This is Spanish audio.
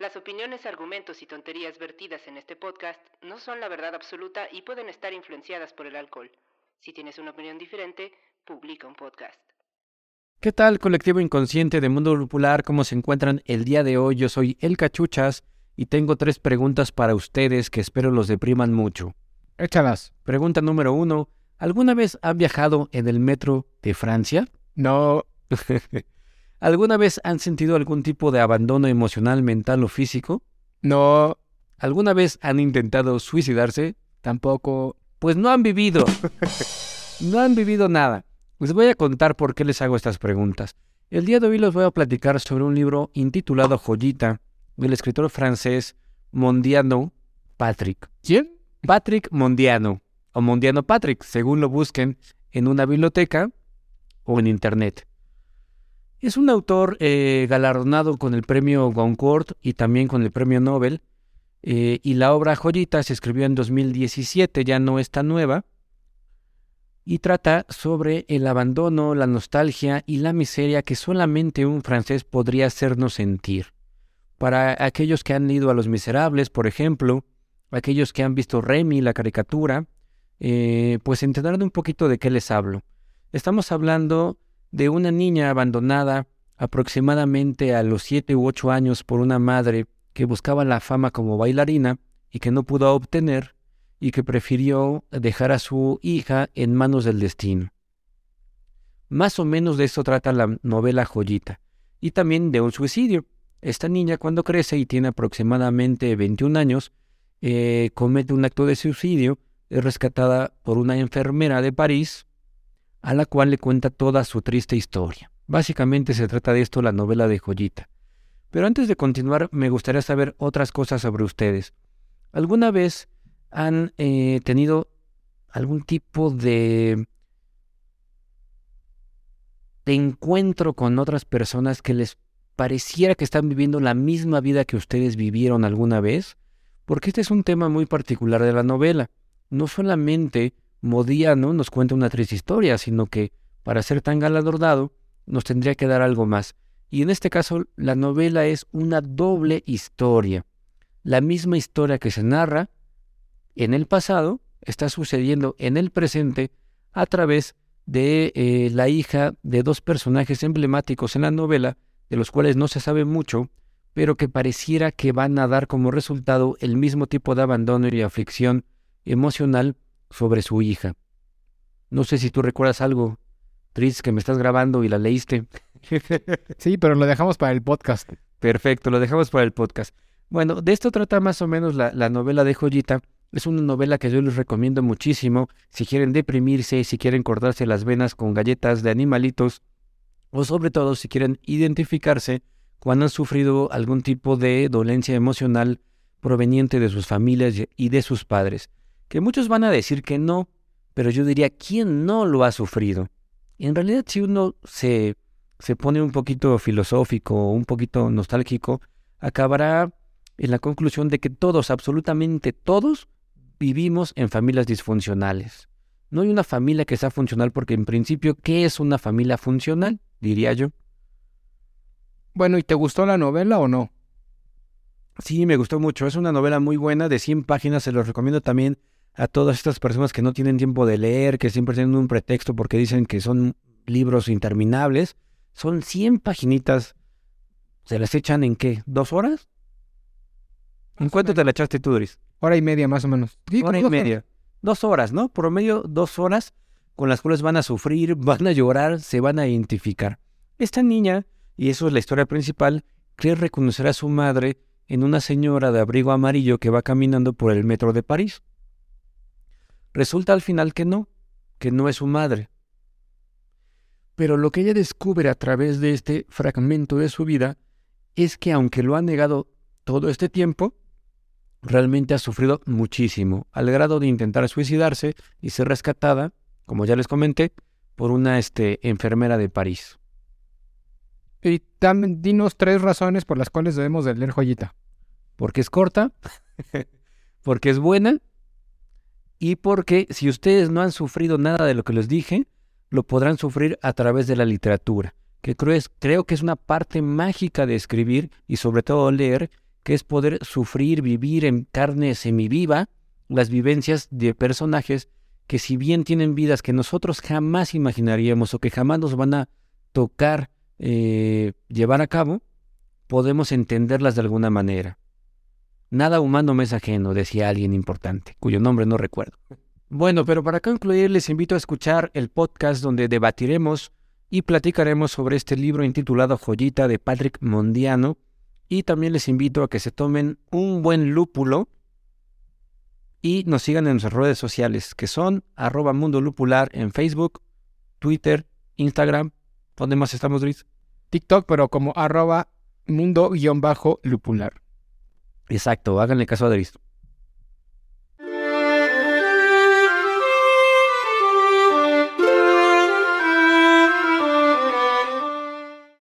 Las opiniones, argumentos y tonterías vertidas en este podcast no son la verdad absoluta y pueden estar influenciadas por el alcohol. Si tienes una opinión diferente, publica un podcast. ¿Qué tal, colectivo inconsciente de Mundo Lupular? ¿Cómo se encuentran el día de hoy? Yo soy El Cachuchas y tengo tres preguntas para ustedes que espero los depriman mucho. Échalas. Pregunta número uno. ¿Alguna vez han viajado en el metro de Francia? No. ¿Alguna vez han sentido algún tipo de abandono emocional, mental o físico? No. ¿Alguna vez han intentado suicidarse? Tampoco. Pues no han vivido. no han vivido nada. Les voy a contar por qué les hago estas preguntas. El día de hoy les voy a platicar sobre un libro intitulado Joyita del escritor francés Mondiano Patrick. ¿Quién? Patrick Mondiano o Mondiano Patrick, según lo busquen en una biblioteca o en internet. Es un autor eh, galardonado con el premio Goncourt y también con el premio Nobel. Eh, y la obra Joyita se escribió en 2017, ya no está nueva. Y trata sobre el abandono, la nostalgia y la miseria que solamente un francés podría hacernos sentir. Para aquellos que han leído a Los Miserables, por ejemplo, aquellos que han visto Remy, la caricatura, eh, pues entenderán un poquito de qué les hablo. Estamos hablando de una niña abandonada aproximadamente a los siete u ocho años por una madre que buscaba la fama como bailarina y que no pudo obtener y que prefirió dejar a su hija en manos del destino. Más o menos de eso trata la novela Joyita, y también de un suicidio. Esta niña cuando crece y tiene aproximadamente 21 años, eh, comete un acto de suicidio, es rescatada por una enfermera de París a la cual le cuenta toda su triste historia. Básicamente se trata de esto la novela de Joyita. Pero antes de continuar, me gustaría saber otras cosas sobre ustedes. ¿Alguna vez han eh, tenido algún tipo de, de encuentro con otras personas que les pareciera que están viviendo la misma vida que ustedes vivieron alguna vez? Porque este es un tema muy particular de la novela. No solamente Modiano nos cuenta una triste historia, sino que para ser tan galardonado nos tendría que dar algo más. Y en este caso la novela es una doble historia. La misma historia que se narra en el pasado está sucediendo en el presente a través de eh, la hija de dos personajes emblemáticos en la novela, de los cuales no se sabe mucho, pero que pareciera que van a dar como resultado el mismo tipo de abandono y aflicción emocional sobre su hija. No sé si tú recuerdas algo, Tris, que me estás grabando y la leíste. sí, pero lo dejamos para el podcast. Perfecto, lo dejamos para el podcast. Bueno, de esto trata más o menos la, la novela de Joyita. Es una novela que yo les recomiendo muchísimo si quieren deprimirse, si quieren cortarse las venas con galletas de animalitos o sobre todo si quieren identificarse cuando han sufrido algún tipo de dolencia emocional proveniente de sus familias y de sus padres que muchos van a decir que no, pero yo diría, ¿quién no lo ha sufrido? En realidad, si uno se, se pone un poquito filosófico, un poquito nostálgico, acabará en la conclusión de que todos, absolutamente todos, vivimos en familias disfuncionales. No hay una familia que sea funcional porque en principio, ¿qué es una familia funcional? Diría yo. Bueno, ¿y te gustó la novela o no? Sí, me gustó mucho. Es una novela muy buena, de 100 páginas, se los recomiendo también a todas estas personas que no tienen tiempo de leer, que siempre tienen un pretexto porque dicen que son libros interminables. Son 100 paginitas. ¿Se las echan en qué? ¿Dos horas? ¿En cuánto te la echaste tú, Doris? Hora y media más o menos. Hora y media. Dos horas, ¿no? Por medio dos horas con las cuales van a sufrir, van a llorar, se van a identificar. Esta niña, y eso es la historia principal, cree reconocer a su madre en una señora de abrigo amarillo que va caminando por el metro de París. Resulta al final que no, que no es su madre. Pero lo que ella descubre a través de este fragmento de su vida es que aunque lo ha negado todo este tiempo, realmente ha sufrido muchísimo, al grado de intentar suicidarse y ser rescatada, como ya les comenté, por una este, enfermera de París. Y también dinos tres razones por las cuales debemos de leer Joyita. Porque es corta, porque es buena y porque si ustedes no han sufrido nada de lo que les dije, lo podrán sufrir a través de la literatura, que creo, es, creo que es una parte mágica de escribir y sobre todo leer, que es poder sufrir, vivir en carne semiviva las vivencias de personajes que si bien tienen vidas que nosotros jamás imaginaríamos o que jamás nos van a tocar eh, llevar a cabo, podemos entenderlas de alguna manera. Nada humano me es ajeno, decía alguien importante, cuyo nombre no recuerdo. Bueno, pero para concluir les invito a escuchar el podcast donde debatiremos y platicaremos sobre este libro intitulado Joyita de Patrick Mondiano y también les invito a que se tomen un buen lúpulo y nos sigan en nuestras redes sociales que son arroba mundo lupular en Facebook, Twitter, Instagram. ¿Dónde más estamos, Dries? TikTok, pero como arroba mundo-lupular. Exacto, háganle caso a Dries.